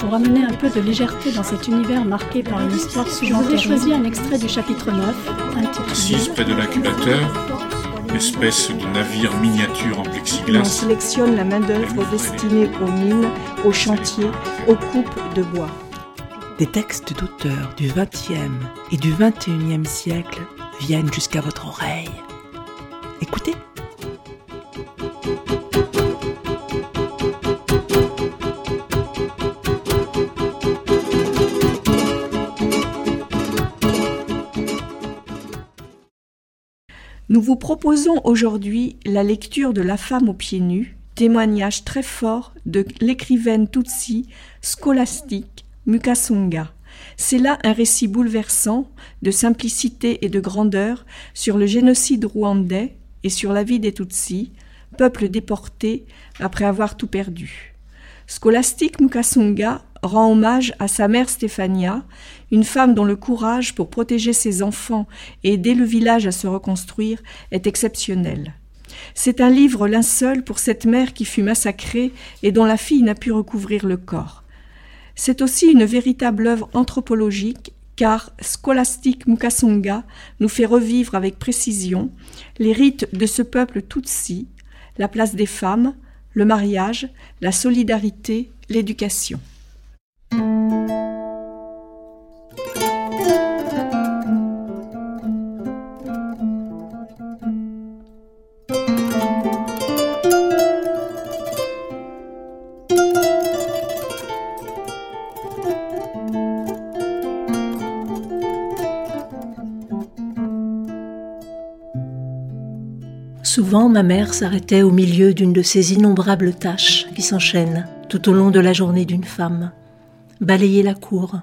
pour amener un peu de légèreté dans cet univers marqué par une histoire souvent Je vous ai choisi un extrait du chapitre 9, intitulé Assise près de l'incubateur, espèce de navire miniature en plexiglas. On sélectionne la main-d'œuvre destinée aux mines, aux chantiers, aux coupes de bois. Des textes d'auteurs du XXe et du XXIe siècle viennent jusqu'à votre oreille. Écoutez. Nous vous proposons aujourd'hui la lecture de La femme aux pieds nus, témoignage très fort de l'écrivaine Tutsi scolastique Mukasonga. C'est là un récit bouleversant de simplicité et de grandeur sur le génocide rwandais et sur la vie des Tutsis, peuple déporté après avoir tout perdu. Scolastique Mukasonga rend hommage à sa mère Stéphania, une femme dont le courage pour protéger ses enfants et aider le village à se reconstruire est exceptionnel. C'est un livre linceul pour cette mère qui fut massacrée et dont la fille n'a pu recouvrir le corps. C'est aussi une véritable œuvre anthropologique car Scholastique Mukasonga nous fait revivre avec précision les rites de ce peuple Tutsi, la place des femmes, le mariage, la solidarité, l'éducation. Souvent, ma mère s'arrêtait au milieu d'une de ces innombrables tâches qui s'enchaînent tout au long de la journée d'une femme. Balayer la cour,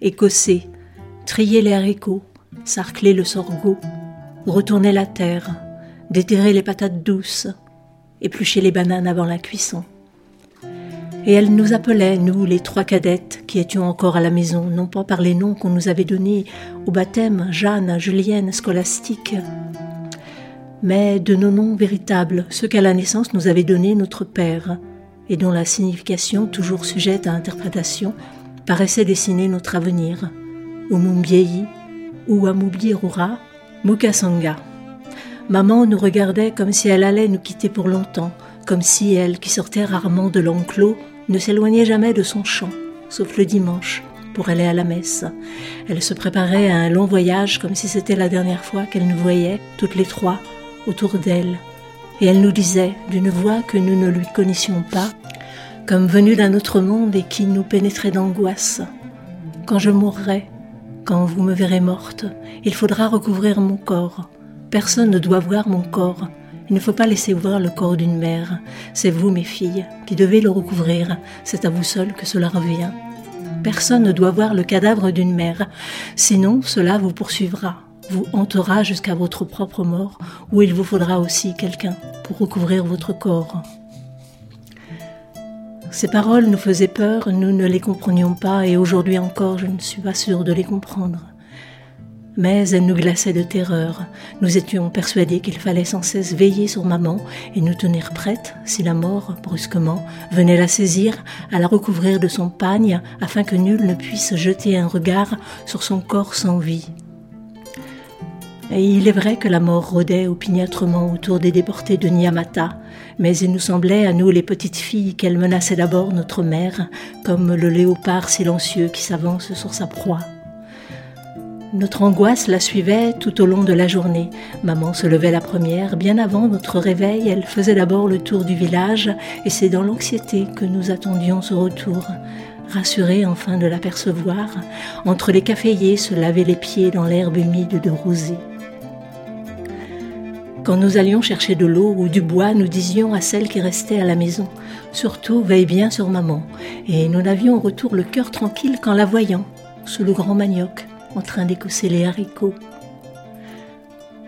écosser, trier les haricots, sarcler le sorgho, retourner la terre, déterrer les patates douces, éplucher les bananes avant la cuisson. Et elle nous appelait, nous, les trois cadettes qui étions encore à la maison, non pas par les noms qu'on nous avait donnés au baptême, Jeanne, Julienne, Scolastique, mais de nos noms véritables, ceux qu'à la naissance nous avait donnés notre Père, et dont la signification, toujours sujette à interprétation, paraissait dessiner notre avenir. Umumbieyi, ou Rura, Mukasanga. Maman nous regardait comme si elle allait nous quitter pour longtemps, comme si elle, qui sortait rarement de l'enclos, ne s'éloignait jamais de son champ, sauf le dimanche, pour aller à la messe. Elle se préparait à un long voyage comme si c'était la dernière fois qu'elle nous voyait, toutes les trois, autour d'elle, et elle nous disait, d'une voix que nous ne lui connaissions pas, comme venue d'un autre monde et qui nous pénétrait d'angoisse. Quand je mourrai, quand vous me verrez morte, il faudra recouvrir mon corps. Personne ne doit voir mon corps. Il ne faut pas laisser voir le corps d'une mère. C'est vous, mes filles, qui devez le recouvrir. C'est à vous seul que cela revient. Personne ne doit voir le cadavre d'une mère, sinon cela vous poursuivra vous hantera jusqu'à votre propre mort, où il vous faudra aussi quelqu'un pour recouvrir votre corps. Ces paroles nous faisaient peur, nous ne les comprenions pas, et aujourd'hui encore je ne suis pas sûre de les comprendre. Mais elles nous glaçaient de terreur. Nous étions persuadés qu'il fallait sans cesse veiller sur maman et nous tenir prêtes, si la mort, brusquement, venait la saisir, à la recouvrir de son pagne, afin que nul ne puisse jeter un regard sur son corps sans vie. Et il est vrai que la mort rôdait opiniâtrement autour des déportés de Nyamata, mais il nous semblait à nous les petites filles qu'elle menaçait d'abord notre mère, comme le léopard silencieux qui s'avance sur sa proie. Notre angoisse la suivait tout au long de la journée. Maman se levait la première, bien avant notre réveil, elle faisait d'abord le tour du village, et c'est dans l'anxiété que nous attendions ce retour. Rassurés enfin de l'apercevoir, entre les caféiers se laver les pieds dans l'herbe humide de rosée. Quand nous allions chercher de l'eau ou du bois, nous disions à celle qui restait à la maison Surtout, veille bien sur maman. Et nous n'avions au retour le cœur tranquille qu'en la voyant, sous le grand manioc, en train d'écosser les haricots.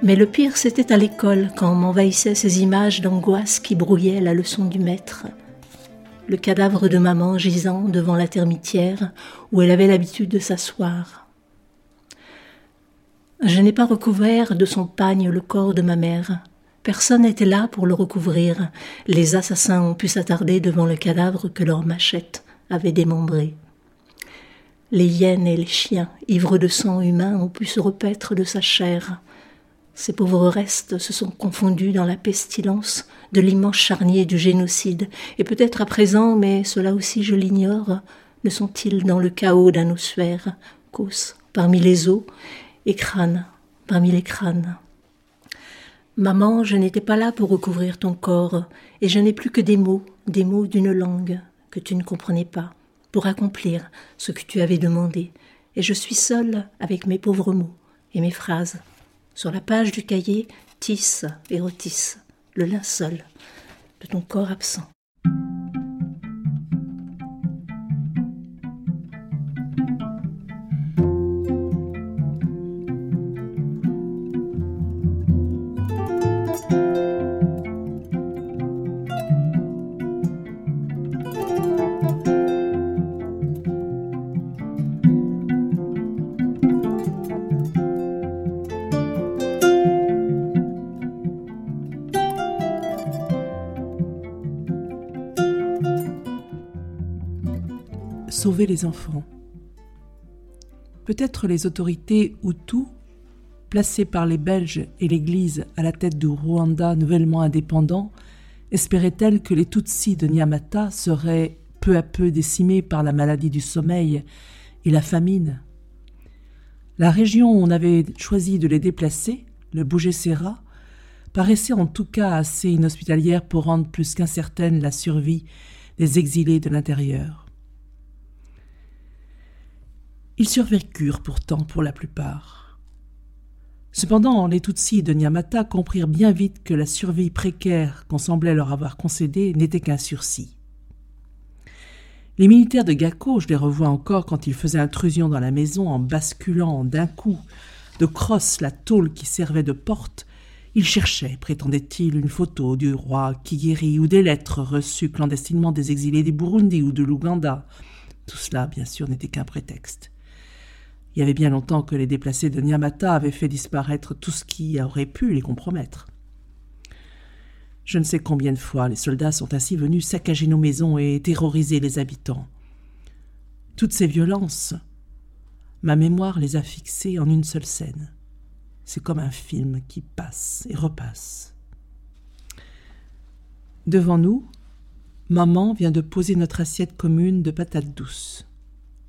Mais le pire, c'était à l'école, quand m'envahissaient ces images d'angoisse qui brouillaient la leçon du maître. Le cadavre de maman gisant devant la termitière où elle avait l'habitude de s'asseoir. Je n'ai pas recouvert de son pagne le corps de ma mère. Personne n'était là pour le recouvrir. Les assassins ont pu s'attarder devant le cadavre que leur machette avait démembré. Les hyènes et les chiens, ivres de sang humain, ont pu se repaître de sa chair. Ces pauvres restes se sont confondus dans la pestilence de l'immense charnier du génocide, et peut-être à présent, mais cela aussi je l'ignore, ne sont-ils dans le chaos d'un ossuaire, causse parmi les os, et crâne parmi les crânes. Maman, je n'étais pas là pour recouvrir ton corps, et je n'ai plus que des mots, des mots d'une langue que tu ne comprenais pas, pour accomplir ce que tu avais demandé, et je suis seule avec mes pauvres mots et mes phrases. Sur la page du cahier, tisse et retisse le linceul de ton corps absent. Sauver les enfants. Peut-être les autorités Hutus, placées par les Belges et l'Église à la tête du Rwanda nouvellement indépendant, espéraient-elles que les Tutsis de Nyamata seraient peu à peu décimés par la maladie du sommeil et la famine? La région où on avait choisi de les déplacer, le Bougesera, paraissait en tout cas assez inhospitalière pour rendre plus qu'incertaine la survie des exilés de l'intérieur. Ils survécurent pourtant pour la plupart. Cependant, les Tutsis de Nyamata comprirent bien vite que la survie précaire qu'on semblait leur avoir concédée n'était qu'un sursis. Les militaires de Gako, je les revois encore quand ils faisaient intrusion dans la maison en basculant d'un coup de crosse la tôle qui servait de porte, ils cherchaient, prétendait-il, une photo du roi Kigeri ou des lettres reçues clandestinement des exilés du Burundi ou de l'Ouganda. Tout cela, bien sûr, n'était qu'un prétexte. Il y avait bien longtemps que les déplacés de Nyamata avaient fait disparaître tout ce qui aurait pu les compromettre. Je ne sais combien de fois les soldats sont ainsi venus saccager nos maisons et terroriser les habitants. Toutes ces violences, ma mémoire les a fixées en une seule scène. C'est comme un film qui passe et repasse. Devant nous, maman vient de poser notre assiette commune de patates douces.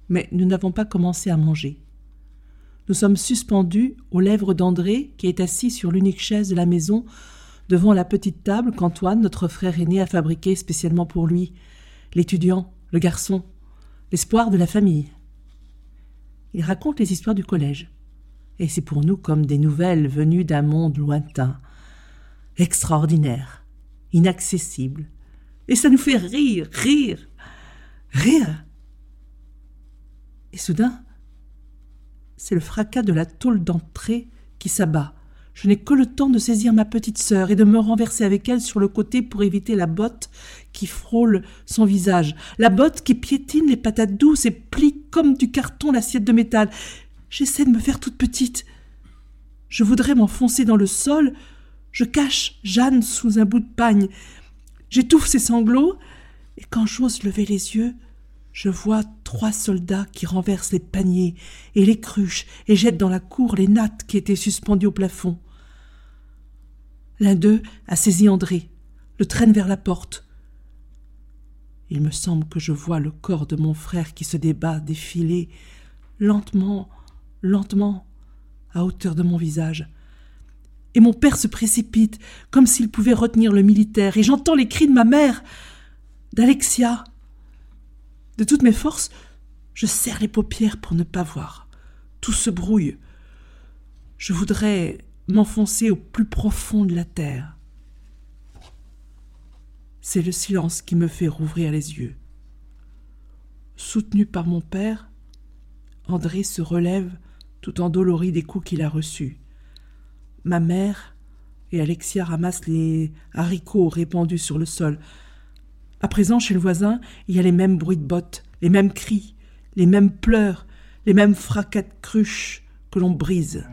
Mais nous n'avons pas commencé à manger nous sommes suspendus aux lèvres d'André, qui est assis sur l'unique chaise de la maison, devant la petite table qu'Antoine, notre frère aîné, a fabriquée spécialement pour lui, l'étudiant, le garçon, l'espoir de la famille. Il raconte les histoires du collège, et c'est pour nous comme des nouvelles venues d'un monde lointain, extraordinaire, inaccessible, et ça nous fait rire, rire, rire. Et soudain, c'est le fracas de la tôle d'entrée qui s'abat. Je n'ai que le temps de saisir ma petite sœur et de me renverser avec elle sur le côté pour éviter la botte qui frôle son visage, la botte qui piétine les patates douces et plie comme du carton l'assiette de métal. J'essaie de me faire toute petite. Je voudrais m'enfoncer dans le sol. Je cache Jeanne sous un bout de pagne. J'étouffe ses sanglots, et quand j'ose lever les yeux, je vois trois soldats qui renversent les paniers et les cruches et jettent dans la cour les nattes qui étaient suspendues au plafond. L'un d'eux a saisi André, le traîne vers la porte. Il me semble que je vois le corps de mon frère qui se débat, défiler, lentement, lentement, à hauteur de mon visage. Et mon père se précipite, comme s'il pouvait retenir le militaire, et j'entends les cris de ma mère, d'Alexia, de toutes mes forces, je serre les paupières pour ne pas voir. Tout se brouille. Je voudrais m'enfoncer au plus profond de la terre. C'est le silence qui me fait rouvrir les yeux. Soutenu par mon père, André se relève tout endolori des coups qu'il a reçus. Ma mère et Alexia ramassent les haricots répandus sur le sol. À présent, chez le voisin, il y a les mêmes bruits de bottes, les mêmes cris, les mêmes pleurs, les mêmes fracas de cruches que l'on brise.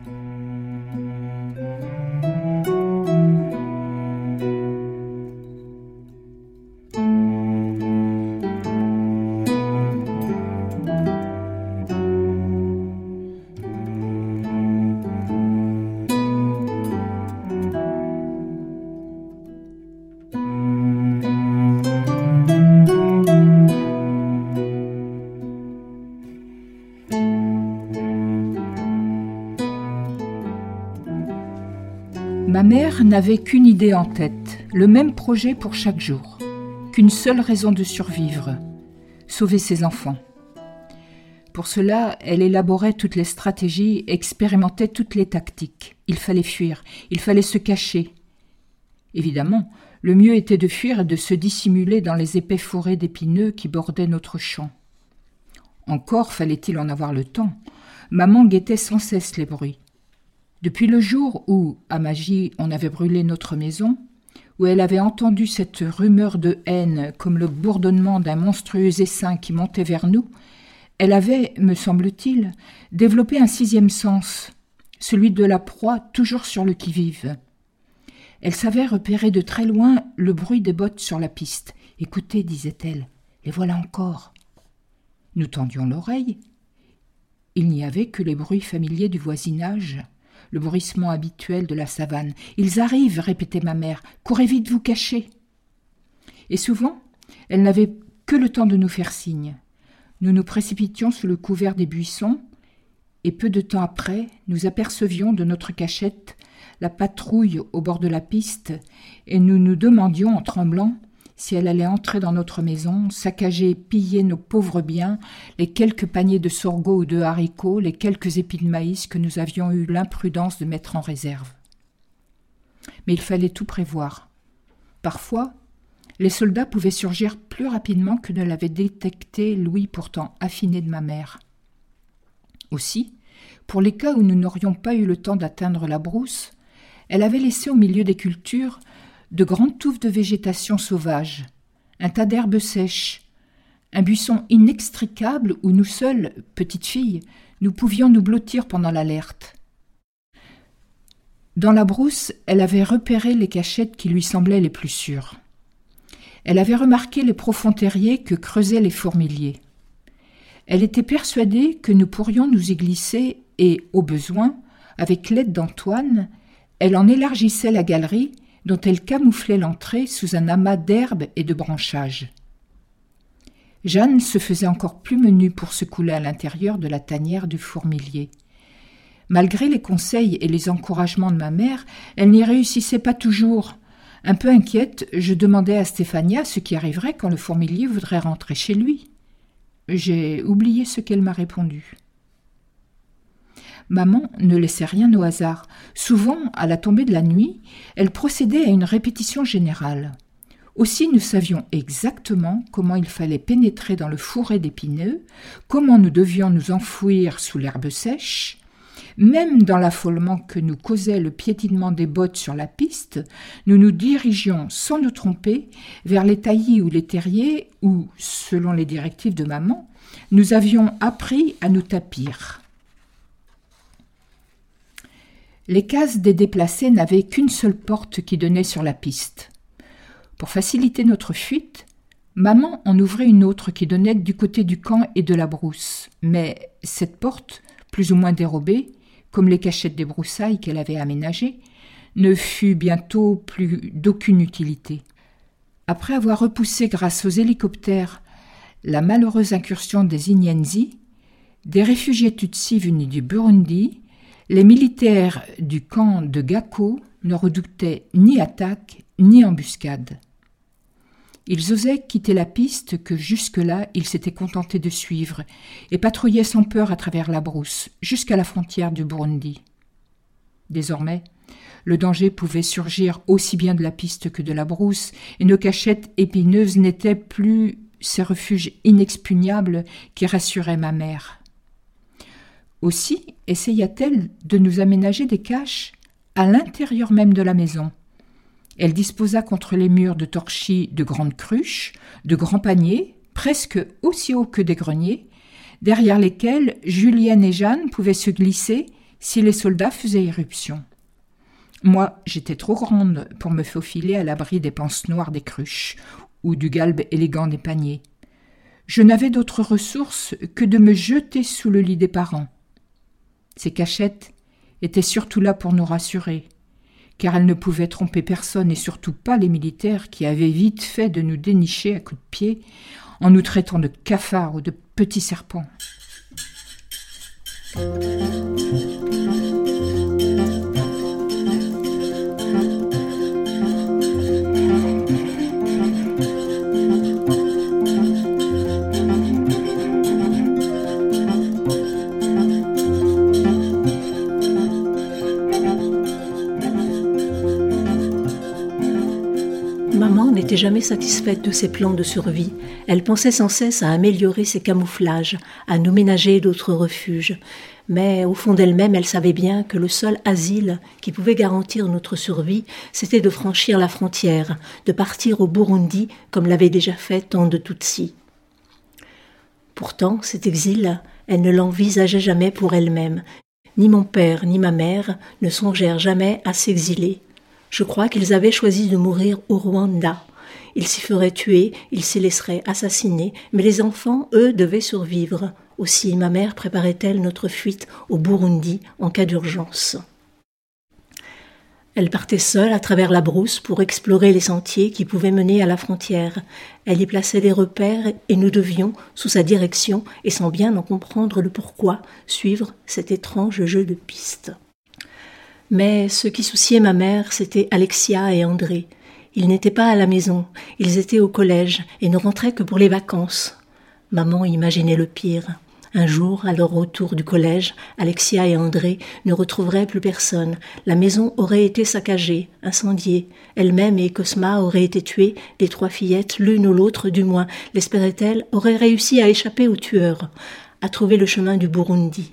N'avait qu'une idée en tête, le même projet pour chaque jour, qu'une seule raison de survivre, sauver ses enfants. Pour cela, elle élaborait toutes les stratégies, expérimentait toutes les tactiques. Il fallait fuir, il fallait se cacher. Évidemment, le mieux était de fuir et de se dissimuler dans les épais forêts d'épineux qui bordaient notre champ. Encore fallait-il en avoir le temps. Maman guettait sans cesse les bruits. Depuis le jour où, à Magie, on avait brûlé notre maison, où elle avait entendu cette rumeur de haine comme le bourdonnement d'un monstrueux essaim qui montait vers nous, elle avait, me semble-t-il, développé un sixième sens, celui de la proie toujours sur le qui-vive. Elle savait repérer de très loin le bruit des bottes sur la piste. Écoutez, disait-elle, les voilà encore. Nous tendions l'oreille. Il n'y avait que les bruits familiers du voisinage le bruissement habituel de la savane. Ils arrivent, répétait ma mère. Courez vite vous cacher. Et souvent, elle n'avait que le temps de nous faire signe. Nous nous précipitions sous le couvert des buissons, et peu de temps après, nous apercevions de notre cachette la patrouille au bord de la piste, et nous nous demandions en tremblant si elle allait entrer dans notre maison, saccager, piller nos pauvres biens, les quelques paniers de sorgho ou de haricots, les quelques épis de maïs que nous avions eu l'imprudence de mettre en réserve. Mais il fallait tout prévoir. Parfois, les soldats pouvaient surgir plus rapidement que ne l'avait détecté Louis pourtant affiné de ma mère. Aussi, pour les cas où nous n'aurions pas eu le temps d'atteindre la brousse, elle avait laissé au milieu des cultures de grandes touffes de végétation sauvage, un tas d'herbes sèches, un buisson inextricable où nous seules, petites filles, nous pouvions nous blottir pendant l'alerte. Dans la brousse, elle avait repéré les cachettes qui lui semblaient les plus sûres. Elle avait remarqué les profonds terriers que creusaient les fourmiliers. Elle était persuadée que nous pourrions nous y glisser et, au besoin, avec l'aide d'Antoine, elle en élargissait la galerie dont elle camouflait l'entrée sous un amas d'herbes et de branchages. Jeanne se faisait encore plus menue pour se couler à l'intérieur de la tanière du fourmilier. Malgré les conseils et les encouragements de ma mère, elle n'y réussissait pas toujours. Un peu inquiète, je demandais à Stéphania ce qui arriverait quand le fourmilier voudrait rentrer chez lui. J'ai oublié ce qu'elle m'a répondu. Maman ne laissait rien au hasard. Souvent, à la tombée de la nuit, elle procédait à une répétition générale. Aussi nous savions exactement comment il fallait pénétrer dans le fourré d'épineux, comment nous devions nous enfouir sous l'herbe sèche. Même dans l'affolement que nous causait le piétinement des bottes sur la piste, nous nous dirigions sans nous tromper vers les taillis ou les terriers où, selon les directives de maman, nous avions appris à nous tapir. Les cases des déplacés n'avaient qu'une seule porte qui donnait sur la piste. Pour faciliter notre fuite, maman en ouvrait une autre qui donnait du côté du camp et de la brousse. Mais cette porte, plus ou moins dérobée, comme les cachettes des broussailles qu'elle avait aménagées, ne fut bientôt plus d'aucune utilité. Après avoir repoussé grâce aux hélicoptères la malheureuse incursion des Inyenzi, des réfugiés Tutsis venus du Burundi les militaires du camp de Gako ne redoutaient ni attaque ni embuscade. Ils osaient quitter la piste que jusque-là ils s'étaient contentés de suivre et patrouillaient sans peur à travers la brousse jusqu'à la frontière du Burundi. Désormais, le danger pouvait surgir aussi bien de la piste que de la brousse, et nos cachettes épineuses n'étaient plus ces refuges inexpugnables qui rassuraient ma mère. Aussi essaya-t-elle de nous aménager des caches à l'intérieur même de la maison. Elle disposa contre les murs de torchis de grandes cruches, de grands paniers, presque aussi hauts que des greniers, derrière lesquels Julienne et Jeanne pouvaient se glisser si les soldats faisaient irruption. Moi, j'étais trop grande pour me faufiler à l'abri des panses noires des cruches ou du galbe élégant des paniers. Je n'avais d'autre ressource que de me jeter sous le lit des parents. Ces cachettes étaient surtout là pour nous rassurer, car elles ne pouvaient tromper personne et surtout pas les militaires qui avaient vite fait de nous dénicher à coups de pied en nous traitant de cafards ou de petits serpents. Jamais satisfaite de ses plans de survie. Elle pensait sans cesse à améliorer ses camouflages, à nous ménager d'autres refuges. Mais au fond d'elle-même, elle savait bien que le seul asile qui pouvait garantir notre survie, c'était de franchir la frontière, de partir au Burundi comme l'avait déjà fait tant de Tutsis. Pourtant, cet exil, elle ne l'envisageait jamais pour elle-même. Ni mon père ni ma mère ne songèrent jamais à s'exiler. Je crois qu'ils avaient choisi de mourir au Rwanda, ils s'y feraient tuer, ils s'y laisseraient assassiner, mais les enfants, eux, devaient survivre. Aussi ma mère préparait-elle notre fuite au Burundi en cas d'urgence. Elle partait seule à travers la brousse pour explorer les sentiers qui pouvaient mener à la frontière. Elle y plaçait des repères et nous devions, sous sa direction et sans bien en comprendre le pourquoi, suivre cet étrange jeu de pistes. Mais ce qui souciait ma mère, c'était Alexia et André. Ils n'étaient pas à la maison, ils étaient au collège et ne rentraient que pour les vacances. Maman imaginait le pire. Un jour, à leur retour du collège, Alexia et André ne retrouveraient plus personne. La maison aurait été saccagée, incendiée. Elle-même et Cosma auraient été tuées, les trois fillettes, l'une ou l'autre du moins, l'espérait-elle, auraient réussi à échapper aux tueurs, à trouver le chemin du Burundi.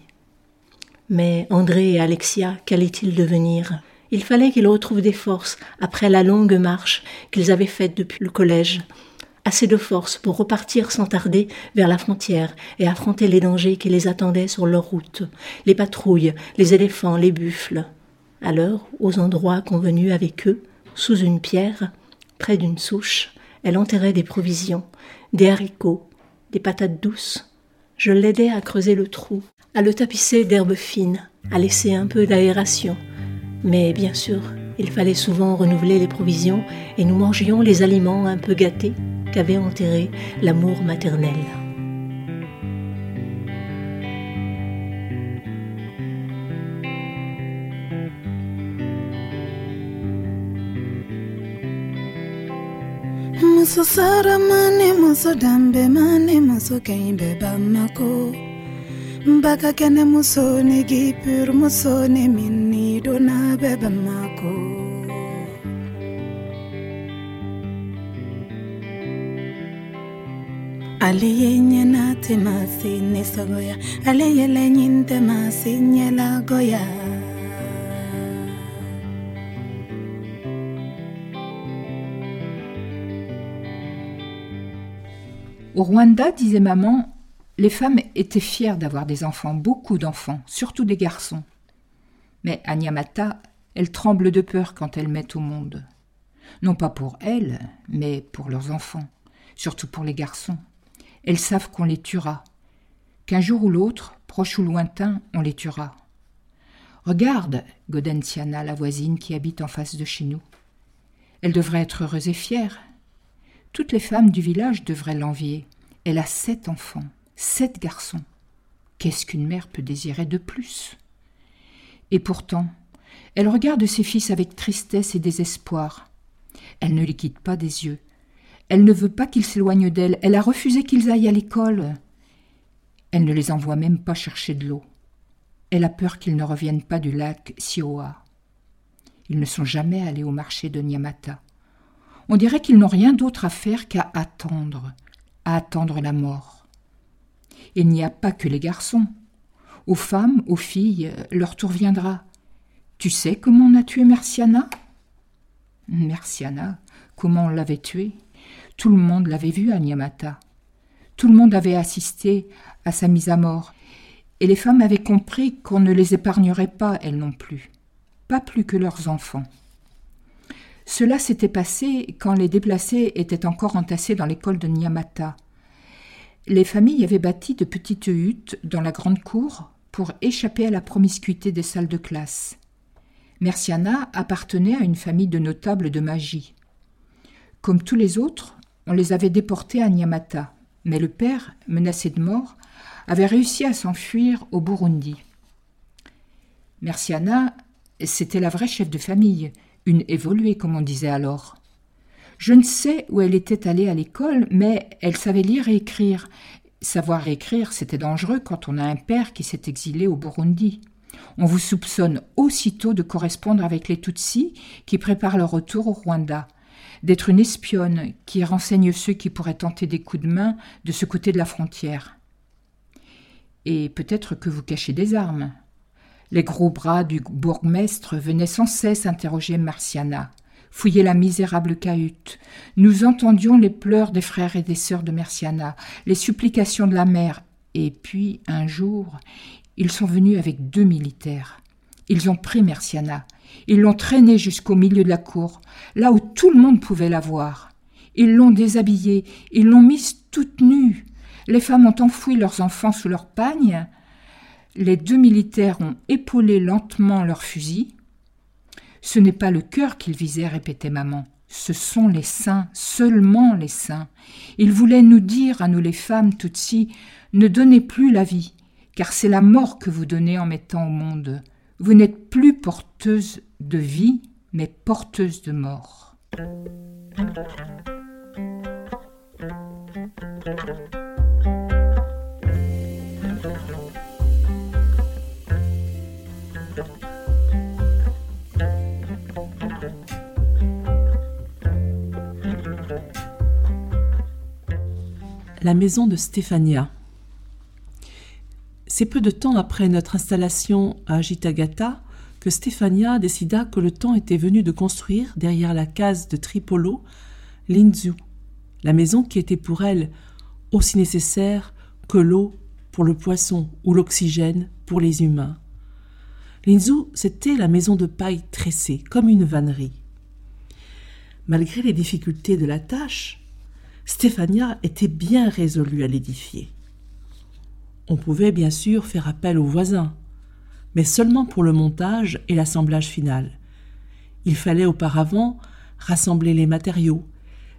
Mais André et Alexia, qu'allaient-ils devenir? Il fallait qu'ils retrouvent des forces après la longue marche qu'ils avaient faite depuis le collège. Assez de force pour repartir sans tarder vers la frontière et affronter les dangers qui les attendaient sur leur route, les patrouilles, les éléphants, les buffles. Alors, aux endroits convenus avec eux, sous une pierre, près d'une souche, elle enterrait des provisions, des haricots, des patates douces. Je l'aidais à creuser le trou, à le tapisser d'herbes fines, à laisser un peu d'aération, mais bien sûr, il fallait souvent renouveler les provisions et nous mangions les aliments un peu gâtés qu'avait enterré l'amour maternel. Mbaka kene musoni gipur musoni minni dona bebe mako. Aliye nyena te masi nesogoya Aliye le nyinte masi nyela goya. Au Rwanda, disait maman, les femmes étaient fières d'avoir des enfants, beaucoup d'enfants, surtout des garçons. Mais à Nyamata, elles tremblent de peur quand elles mettent au monde. Non pas pour elles, mais pour leurs enfants, surtout pour les garçons. Elles savent qu'on les tuera, qu'un jour ou l'autre, proche ou lointain, on les tuera. Regarde, Godenciana, la voisine qui habite en face de chez nous. Elle devrait être heureuse et fière. Toutes les femmes du village devraient l'envier. Elle a sept enfants. Sept garçons. Qu'est-ce qu'une mère peut désirer de plus? Et pourtant, elle regarde ses fils avec tristesse et désespoir. Elle ne les quitte pas des yeux. Elle ne veut pas qu'ils s'éloignent d'elle. Elle a refusé qu'ils aillent à l'école. Elle ne les envoie même pas chercher de l'eau. Elle a peur qu'ils ne reviennent pas du lac Sioa. Ils ne sont jamais allés au marché de Nyamata. On dirait qu'ils n'ont rien d'autre à faire qu'à attendre, à attendre la mort. Il n'y a pas que les garçons. Aux femmes, aux filles, leur tour viendra. Tu sais comment on a tué Merciana? Merciana, comment on l'avait tuée? Tout le monde l'avait vue à Nyamata. Tout le monde avait assisté à sa mise à mort. Et les femmes avaient compris qu'on ne les épargnerait pas, elles non plus. Pas plus que leurs enfants. Cela s'était passé quand les déplacés étaient encore entassés dans l'école de Nyamata. Les familles avaient bâti de petites huttes dans la grande cour pour échapper à la promiscuité des salles de classe. Merciana appartenait à une famille de notables de magie. Comme tous les autres, on les avait déportés à Nyamata, mais le père, menacé de mort, avait réussi à s'enfuir au Burundi. Merciana, c'était la vraie chef de famille, une évoluée comme on disait alors. Je ne sais où elle était allée à l'école, mais elle savait lire et écrire. Savoir écrire, c'était dangereux quand on a un père qui s'est exilé au Burundi. On vous soupçonne aussitôt de correspondre avec les Tutsis qui préparent leur retour au Rwanda, d'être une espionne qui renseigne ceux qui pourraient tenter des coups de main de ce côté de la frontière. Et peut-être que vous cachez des armes. Les gros bras du bourgmestre venaient sans cesse interroger Marciana, fouiller la misérable cahute. Nous entendions les pleurs des frères et des sœurs de Merciana, les supplications de la mère, et puis, un jour, ils sont venus avec deux militaires. Ils ont pris Merciana. Ils l'ont traînée jusqu'au milieu de la cour, là où tout le monde pouvait la voir. Ils l'ont déshabillée, ils l'ont mise toute nue. Les femmes ont enfoui leurs enfants sous leurs pagnes. Les deux militaires ont épaulé lentement leurs fusils. Ce n'est pas le cœur qu'ils visaient, répétait maman. Ce sont les seins, seulement les seins. Ils voulaient nous dire, à nous les femmes Tutsi, ne donnez plus la vie, car c'est la mort que vous donnez en mettant au monde. Vous n'êtes plus porteuse de vie, mais porteuse de mort. La maison de Stéphania. C'est peu de temps après notre installation à Jitagata que Stéphania décida que le temps était venu de construire derrière la case de Tripolo l'Inzu, la maison qui était pour elle aussi nécessaire que l'eau pour le poisson ou l'oxygène pour les humains. L'Inzu, c'était la maison de paille tressée, comme une vannerie. Malgré les difficultés de la tâche, Stéphania était bien résolue à l'édifier. On pouvait bien sûr faire appel aux voisins, mais seulement pour le montage et l'assemblage final. Il fallait auparavant rassembler les matériaux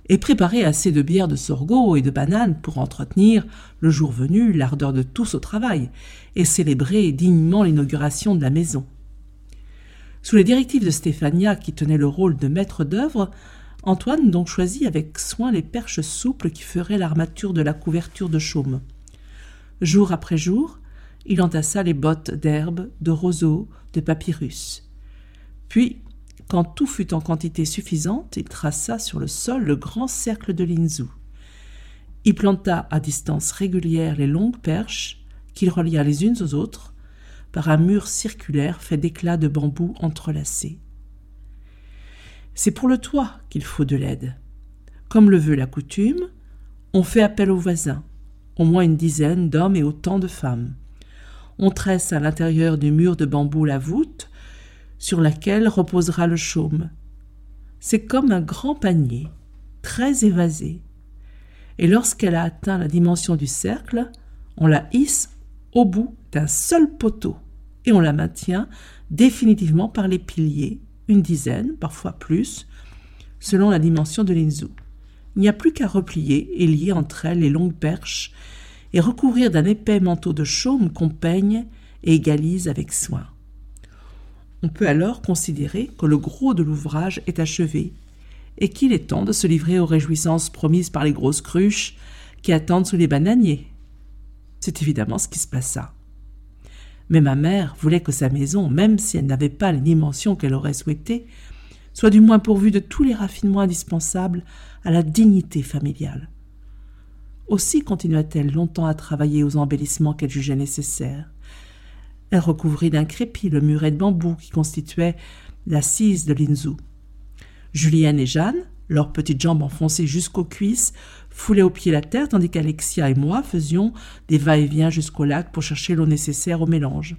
et préparer assez de bières de sorgho et de bananes pour entretenir, le jour venu, l'ardeur de tous au travail et célébrer dignement l'inauguration de la maison. Sous les directives de Stéphania, qui tenait le rôle de maître d'œuvre, Antoine donc choisit avec soin les perches souples qui feraient l'armature de la couverture de chaume. Jour après jour, il entassa les bottes d'herbe, de roseaux, de papyrus. Puis, quand tout fut en quantité suffisante, il traça sur le sol le grand cercle de l'Inzu. Il planta à distance régulière les longues perches qu'il relia les unes aux autres par un mur circulaire fait d'éclats de bambou entrelacés. C'est pour le toit qu'il faut de l'aide. Comme le veut la coutume, on fait appel aux voisins, au moins une dizaine d'hommes et autant de femmes. On tresse à l'intérieur du mur de bambou la voûte sur laquelle reposera le chaume. C'est comme un grand panier, très évasé. Et lorsqu'elle a atteint la dimension du cercle, on la hisse au bout d'un seul poteau et on la maintient définitivement par les piliers une dizaine, parfois plus, selon la dimension de l'Inzu. Il n'y a plus qu'à replier et lier entre elles les longues perches et recouvrir d'un épais manteau de chaume qu'on peigne et égalise avec soin. On peut alors considérer que le gros de l'ouvrage est achevé et qu'il est temps de se livrer aux réjouissances promises par les grosses cruches qui attendent sous les bananiers. C'est évidemment ce qui se passa. Mais ma mère voulait que sa maison, même si elle n'avait pas les dimensions qu'elle aurait souhaitées, soit du moins pourvue de tous les raffinements indispensables à la dignité familiale. Aussi continua-t-elle longtemps à travailler aux embellissements qu'elle jugeait nécessaires. Elle recouvrit d'un crépi le muret de bambou qui constituait l'assise de Linzou. Julienne et Jeanne, leurs petites jambes enfoncées jusqu'aux cuisses, foulaient au pied la terre, tandis qu'Alexia et moi faisions des va-et-vient jusqu'au lac pour chercher l'eau nécessaire au mélange.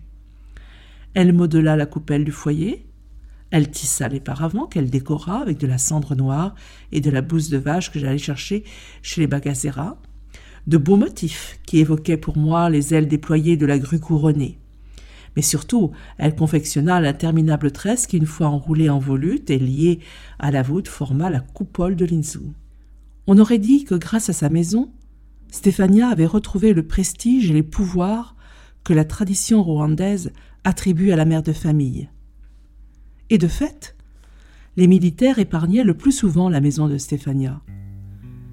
Elle modela la coupelle du foyer, elle tissa les paravents qu'elle décora avec de la cendre noire et de la bouse de vache que j'allais chercher chez les Bagazeras, de beaux motifs qui évoquaient pour moi les ailes déployées de la grue couronnée. Mais surtout, elle confectionna l'interminable tresse qui, une fois enroulée en volute et liée à la voûte, forma la coupole de Linzou. On aurait dit que grâce à sa maison, Stéphania avait retrouvé le prestige et les pouvoirs que la tradition rwandaise attribue à la mère de famille. Et de fait, les militaires épargnaient le plus souvent la maison de Stéphania.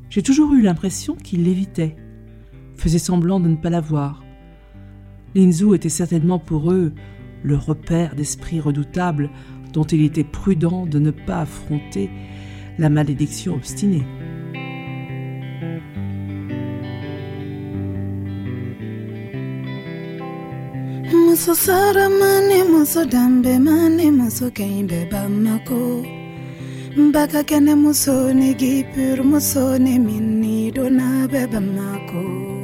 J'ai toujours eu l'impression qu'ils l'évitaient, faisaient semblant de ne pas la voir. Linzou était certainement pour eux le repère d'esprit redoutable dont il était prudent de ne pas affronter la malédiction obstinée. muso sara mane muso dambe mane muso kaimbe bamako mbaka kene muso ne gipur muso ne minni dona be bamako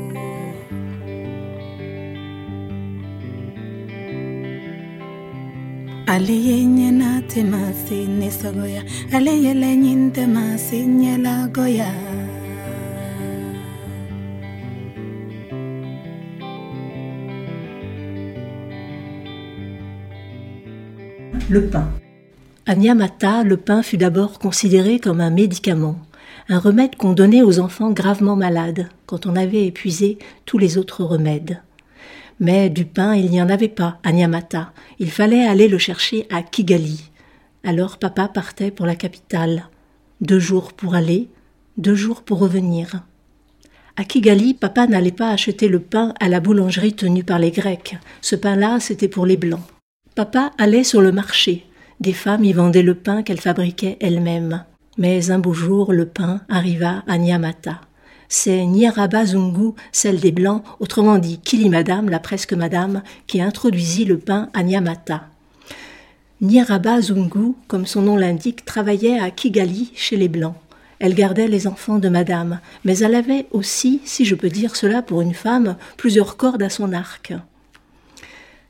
temasi Le pain. À Nyamata, le pain fut d'abord considéré comme un médicament, un remède qu'on donnait aux enfants gravement malades, quand on avait épuisé tous les autres remèdes. Mais du pain, il n'y en avait pas à Nyamata. Il fallait aller le chercher à Kigali. Alors papa partait pour la capitale. Deux jours pour aller, deux jours pour revenir. À Kigali, papa n'allait pas acheter le pain à la boulangerie tenue par les Grecs. Ce pain-là, c'était pour les Blancs. Papa allait sur le marché. Des femmes y vendaient le pain qu'elles fabriquaient elles-mêmes. Mais un beau jour, le pain arriva à Nyamata. C'est Nyaraba Zungu, celle des Blancs, autrement dit Kili Madame, la presque Madame, qui introduisit le pain à Nyamata. Nyaraba Zungu, comme son nom l'indique, travaillait à Kigali chez les Blancs. Elle gardait les enfants de Madame, mais elle avait aussi, si je peux dire cela pour une femme, plusieurs cordes à son arc.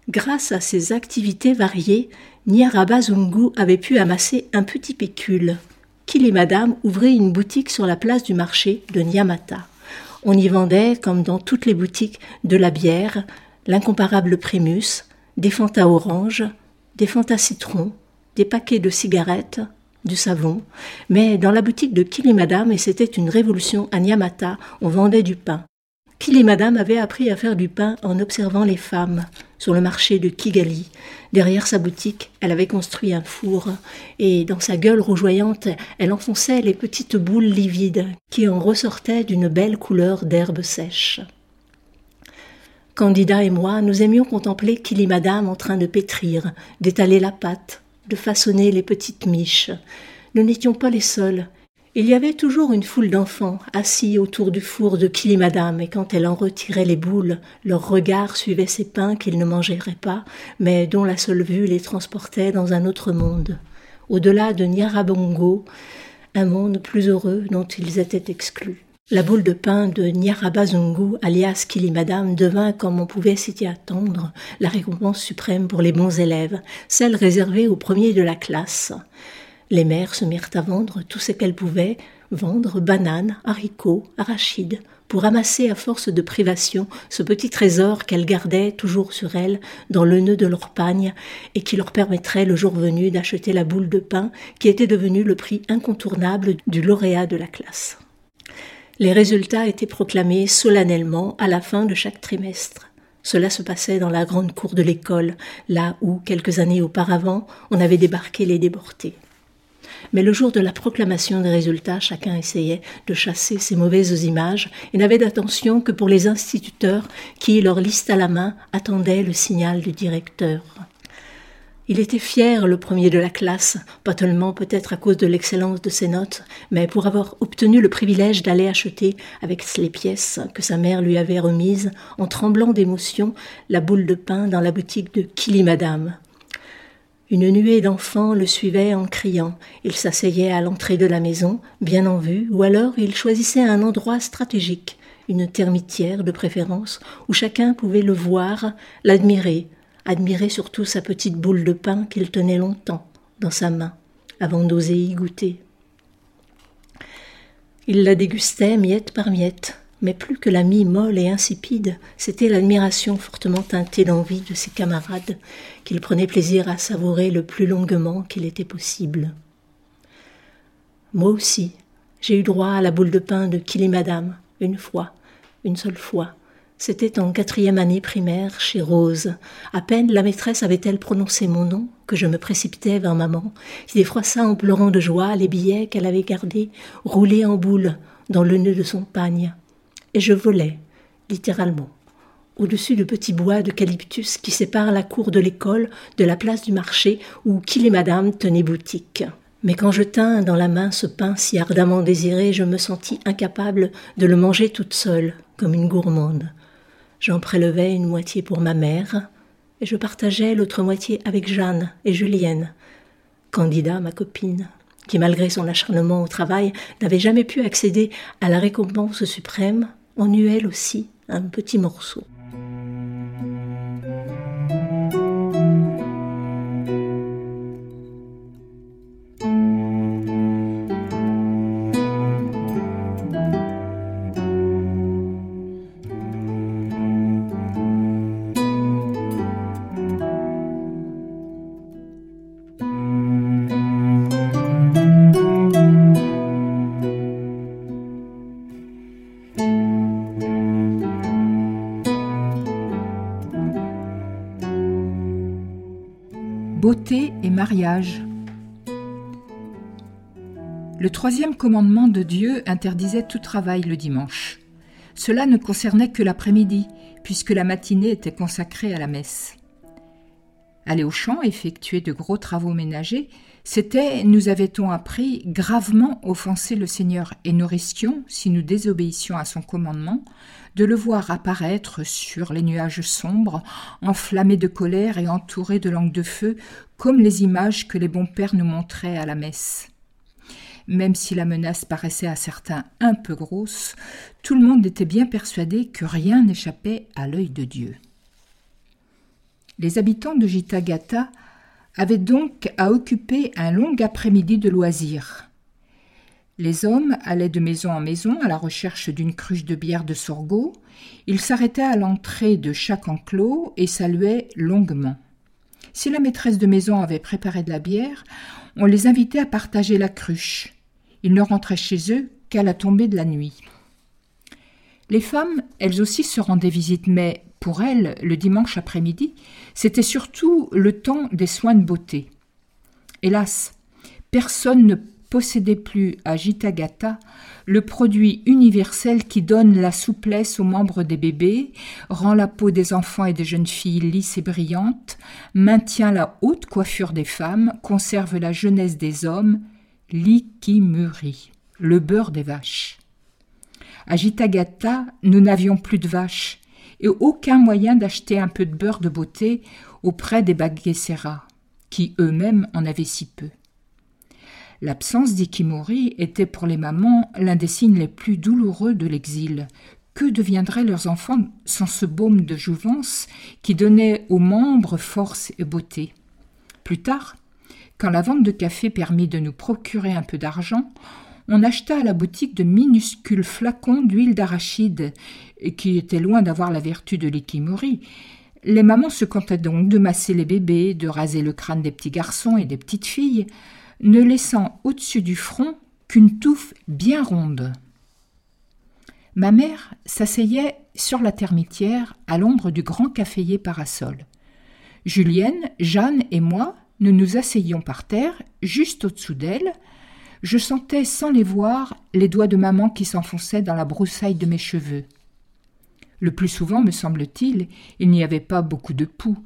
Grâce à ses activités variées, Nyaraba Zungu avait pu amasser un petit pécule. Qu'il et Madame ouvraient une boutique sur la place du marché de Nyamata. On y vendait, comme dans toutes les boutiques, de la bière, l'incomparable Primus, des Fanta orange, des Fanta citron, des paquets de cigarettes, du savon, mais dans la boutique de Kili Madame, et c'était une révolution à Nyamata, on vendait du pain. Kili Madame avait appris à faire du pain en observant les femmes sur le marché de Kigali. Derrière sa boutique, elle avait construit un four, et dans sa gueule rougeoyante, elle enfonçait les petites boules livides qui en ressortaient d'une belle couleur d'herbe sèche. Candida et moi, nous aimions contempler Kili Madame en train de pétrir, d'étaler la pâte, de façonner les petites miches. Nous n'étions pas les seuls. Il y avait toujours une foule d'enfants assis autour du four de Kili Madame, et quand elle en retirait les boules, leur regard suivait ces pains qu'ils ne mangeraient pas, mais dont la seule vue les transportait dans un autre monde, au-delà de Nyarabongo, un monde plus heureux dont ils étaient exclus. La boule de pain de Nyarabazungu, alias Kili Madame, devint, comme on pouvait s'y attendre, la récompense suprême pour les bons élèves, celle réservée aux premiers de la classe. Les mères se mirent à vendre tout ce qu'elles pouvaient, vendre bananes, haricots, arachides, pour amasser à force de privation ce petit trésor qu'elles gardaient toujours sur elles dans le nœud de leur pagne et qui leur permettrait le jour venu d'acheter la boule de pain qui était devenue le prix incontournable du lauréat de la classe. Les résultats étaient proclamés solennellement à la fin de chaque trimestre. Cela se passait dans la grande cour de l'école, là où, quelques années auparavant, on avait débarqué les déportés. Mais le jour de la proclamation des résultats, chacun essayait de chasser ces mauvaises images et n'avait d'attention que pour les instituteurs qui, leur liste à la main, attendaient le signal du directeur. Il était fier, le premier de la classe, pas tellement peut-être à cause de l'excellence de ses notes, mais pour avoir obtenu le privilège d'aller acheter, avec les pièces que sa mère lui avait remises, en tremblant d'émotion, la boule de pain dans la boutique de Kili Madame. Une nuée d'enfants le suivait en criant. Il s'asseyait à l'entrée de la maison, bien en vue, ou alors il choisissait un endroit stratégique, une termitière de préférence, où chacun pouvait le voir, l'admirer, admirer surtout sa petite boule de pain qu'il tenait longtemps dans sa main, avant d'oser y goûter. Il la dégustait miette par miette, mais plus que la mie molle et insipide, c'était l'admiration fortement teintée d'envie de ses camarades qu'il prenait plaisir à savourer le plus longuement qu'il était possible. Moi aussi, j'ai eu droit à la boule de pain de Kili Madame, une fois, une seule fois, c'était en quatrième année primaire chez Rose. À peine la maîtresse avait-elle prononcé mon nom que je me précipitais vers maman, qui défroissa en pleurant de joie les billets qu'elle avait gardés roulés en boule dans le nœud de son pagne. Et je volais, littéralement, au-dessus du petit bois d'eucalyptus qui sépare la cour de l'école de la place du marché où qu'il et madame tenaient boutique. Mais quand je tins dans la main ce pain si ardemment désiré, je me sentis incapable de le manger toute seule, comme une gourmande. J'en prélevais une moitié pour ma mère, et je partageais l'autre moitié avec Jeanne et Julienne, Candida, ma copine, qui malgré son acharnement au travail n'avait jamais pu accéder à la récompense suprême, en eut elle aussi un petit morceau. Le troisième commandement de Dieu interdisait tout travail le dimanche. Cela ne concernait que l'après-midi, puisque la matinée était consacrée à la messe. Aller au champ, effectuer de gros travaux ménagers, c'était, nous avait-on appris, gravement offenser le Seigneur, et nous risquions, si nous désobéissions à son commandement, de le voir apparaître sur les nuages sombres, enflammé de colère et entouré de langues de feu, comme les images que les bons pères nous montraient à la messe. Même si la menace paraissait à certains un peu grosse, tout le monde était bien persuadé que rien n'échappait à l'œil de Dieu. Les habitants de Jitagata avaient donc à occuper un long après-midi de loisirs. Les hommes allaient de maison en maison à la recherche d'une cruche de bière de sorgho. Ils s'arrêtaient à l'entrée de chaque enclos et saluaient longuement. Si la maîtresse de maison avait préparé de la bière, on les invitait à partager la cruche. Ils ne rentraient chez eux qu'à la tombée de la nuit. Les femmes, elles aussi se rendaient visite, mais pour elles, le dimanche après-midi, c'était surtout le temps des soins de beauté. Hélas, personne ne possédait plus à Jitagata le produit universel qui donne la souplesse aux membres des bébés, rend la peau des enfants et des jeunes filles lisse et brillante, maintient la haute coiffure des femmes, conserve la jeunesse des hommes, l'ikimuri, le beurre des vaches. À Jitagata, nous n'avions plus de vaches aucun moyen d'acheter un peu de beurre de beauté auprès des Bagesseras, qui eux-mêmes en avaient si peu. L'absence d'Ikimori était pour les mamans l'un des signes les plus douloureux de l'exil. Que deviendraient leurs enfants sans ce baume de jouvence qui donnait aux membres force et beauté? Plus tard, quand la vente de café permit de nous procurer un peu d'argent, on acheta à la boutique de minuscules flacons d'huile d'arachide, qui étaient loin d'avoir la vertu de l'ikimori. Les mamans se comptaient donc de masser les bébés, de raser le crâne des petits garçons et des petites filles, ne laissant au-dessus du front qu'une touffe bien ronde. Ma mère s'asseyait sur la termitière à l'ombre du grand caféier parasol. Julienne, Jeanne et moi, nous nous asseyions par terre, juste au-dessous d'elle. Je sentais sans les voir les doigts de maman qui s'enfonçaient dans la broussaille de mes cheveux. Le plus souvent, me semble-t-il, il n'y avait pas beaucoup de poux,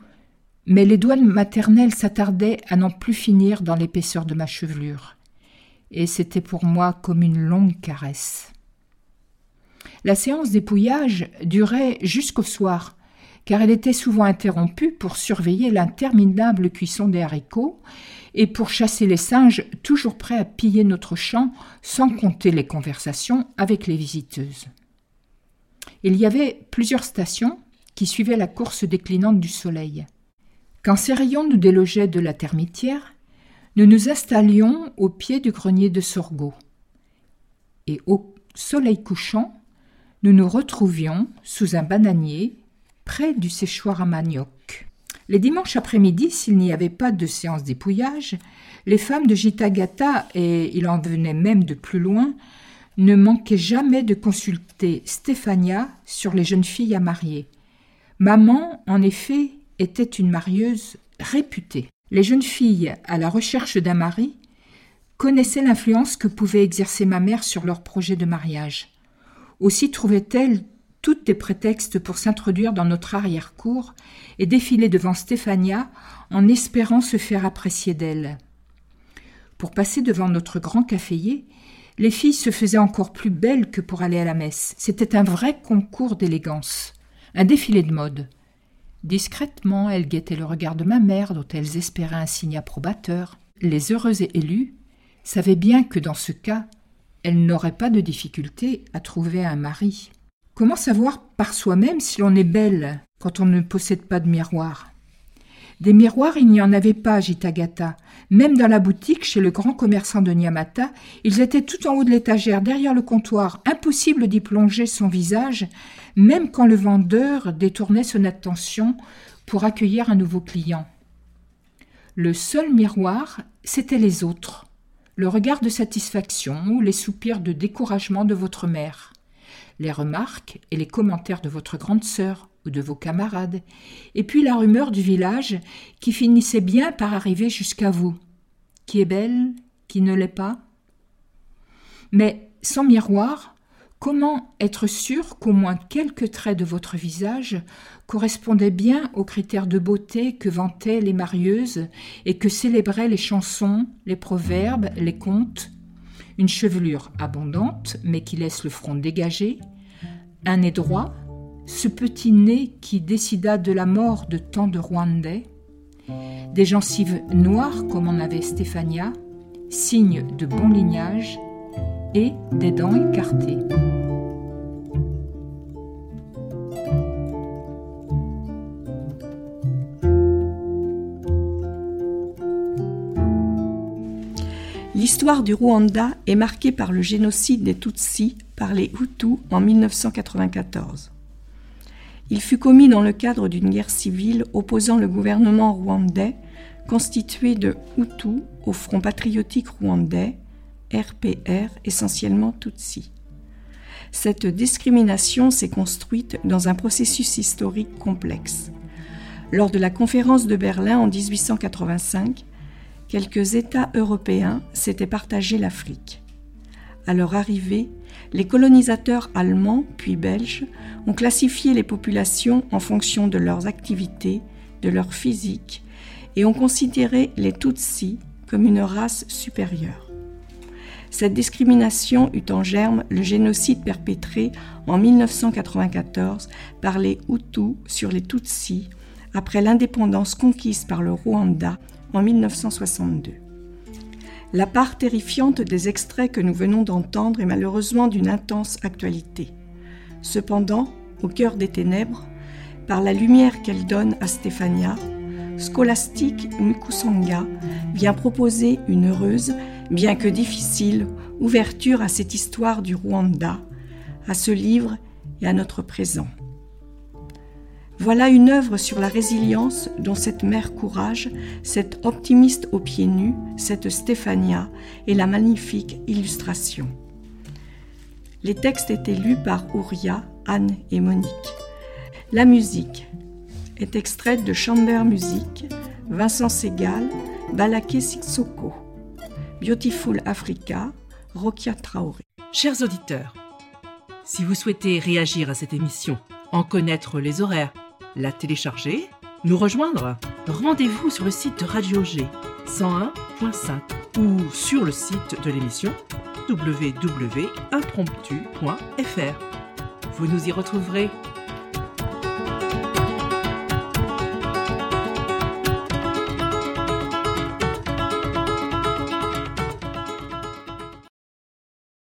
mais les douanes maternelles s'attardaient à n'en plus finir dans l'épaisseur de ma chevelure, et c'était pour moi comme une longue caresse. La séance dépouillage durait jusqu'au soir, car elle était souvent interrompue pour surveiller l'interminable cuisson des haricots et pour chasser les singes toujours prêts à piller notre champ, sans compter les conversations avec les visiteuses. Il y avait plusieurs stations qui suivaient la course déclinante du soleil. Quand ces rayons nous délogeaient de la termitière, nous nous installions au pied du grenier de Sorgho. Et au soleil couchant, nous nous retrouvions sous un bananier près du séchoir à manioc. Les dimanches après-midi, s'il n'y avait pas de séance dépouillage, les femmes de Jitagata, et il en venait même de plus loin, ne manquaient jamais de consulter Stéphania sur les jeunes filles à marier. Maman, en effet, était une marieuse réputée. Les jeunes filles à la recherche d'un mari connaissaient l'influence que pouvait exercer ma mère sur leur projet de mariage. Aussi trouvait-elle toutes des prétextes pour s'introduire dans notre arrière-cour et défiler devant Stéphania en espérant se faire apprécier d'elle. Pour passer devant notre grand caféier, les filles se faisaient encore plus belles que pour aller à la messe. C'était un vrai concours d'élégance, un défilé de mode. Discrètement, elles guettaient le regard de ma mère, dont elles espéraient un signe approbateur. Les heureuses élues savaient bien que dans ce cas, elle n'aurait pas de difficulté à trouver un mari. Comment savoir par soi-même si l'on est belle quand on ne possède pas de miroir? Des miroirs, il n'y en avait pas à Jitagata. Même dans la boutique, chez le grand commerçant de Nyamata, ils étaient tout en haut de l'étagère, derrière le comptoir. Impossible d'y plonger son visage, même quand le vendeur détournait son attention pour accueillir un nouveau client. Le seul miroir, c'étaient les autres le regard de satisfaction ou les soupirs de découragement de votre mère, les remarques et les commentaires de votre grande sœur de vos camarades, et puis la rumeur du village qui finissait bien par arriver jusqu'à vous. Qui est belle, qui ne l'est pas. Mais sans miroir, Comment être sûr qu'au moins quelques traits de votre visage correspondaient bien aux critères de beauté que vantaient les marieuses et que célébraient les chansons, les proverbes, les contes? Une chevelure abondante, mais qui laisse le front dégagé, un nez droit, ce petit nez qui décida de la mort de tant de Rwandais, des gencives noires comme en avait Stéphania, signe de bon lignage, et des dents écartées. L'histoire du Rwanda est marquée par le génocide des Tutsis par les Hutus en 1994. Il fut commis dans le cadre d'une guerre civile opposant le gouvernement rwandais, constitué de Hutus au Front patriotique rwandais, RPR, essentiellement Tutsi. Cette discrimination s'est construite dans un processus historique complexe. Lors de la conférence de Berlin en 1885, quelques États européens s'étaient partagé l'Afrique. À leur arrivée, les colonisateurs allemands puis belges ont classifié les populations en fonction de leurs activités, de leur physique, et ont considéré les Tutsis comme une race supérieure. Cette discrimination eut en germe le génocide perpétré en 1994 par les Hutus sur les Tutsis après l'indépendance conquise par le Rwanda en 1962. La part terrifiante des extraits que nous venons d'entendre est malheureusement d'une intense actualité. Cependant, au cœur des ténèbres, par la lumière qu'elle donne à Stéphania, Scholastique Mukusanga vient proposer une heureuse bien que difficile, ouverture à cette histoire du Rwanda, à ce livre et à notre présent. Voilà une œuvre sur la résilience dont cette mère courage, cette optimiste aux pieds nus, cette Stéphania et la magnifique illustration. Les textes étaient lus par Ouria, Anne et Monique. La musique est extraite de Chamber Music, Vincent Segal, Balaké Sissoko. Beautiful Africa, Rokia Traoré. Chers auditeurs, si vous souhaitez réagir à cette émission, en connaître les horaires, la télécharger, nous rejoindre, rendez-vous sur le site de Radio G 101.5 ou sur le site de l'émission www.impromptu.fr. Vous nous y retrouverez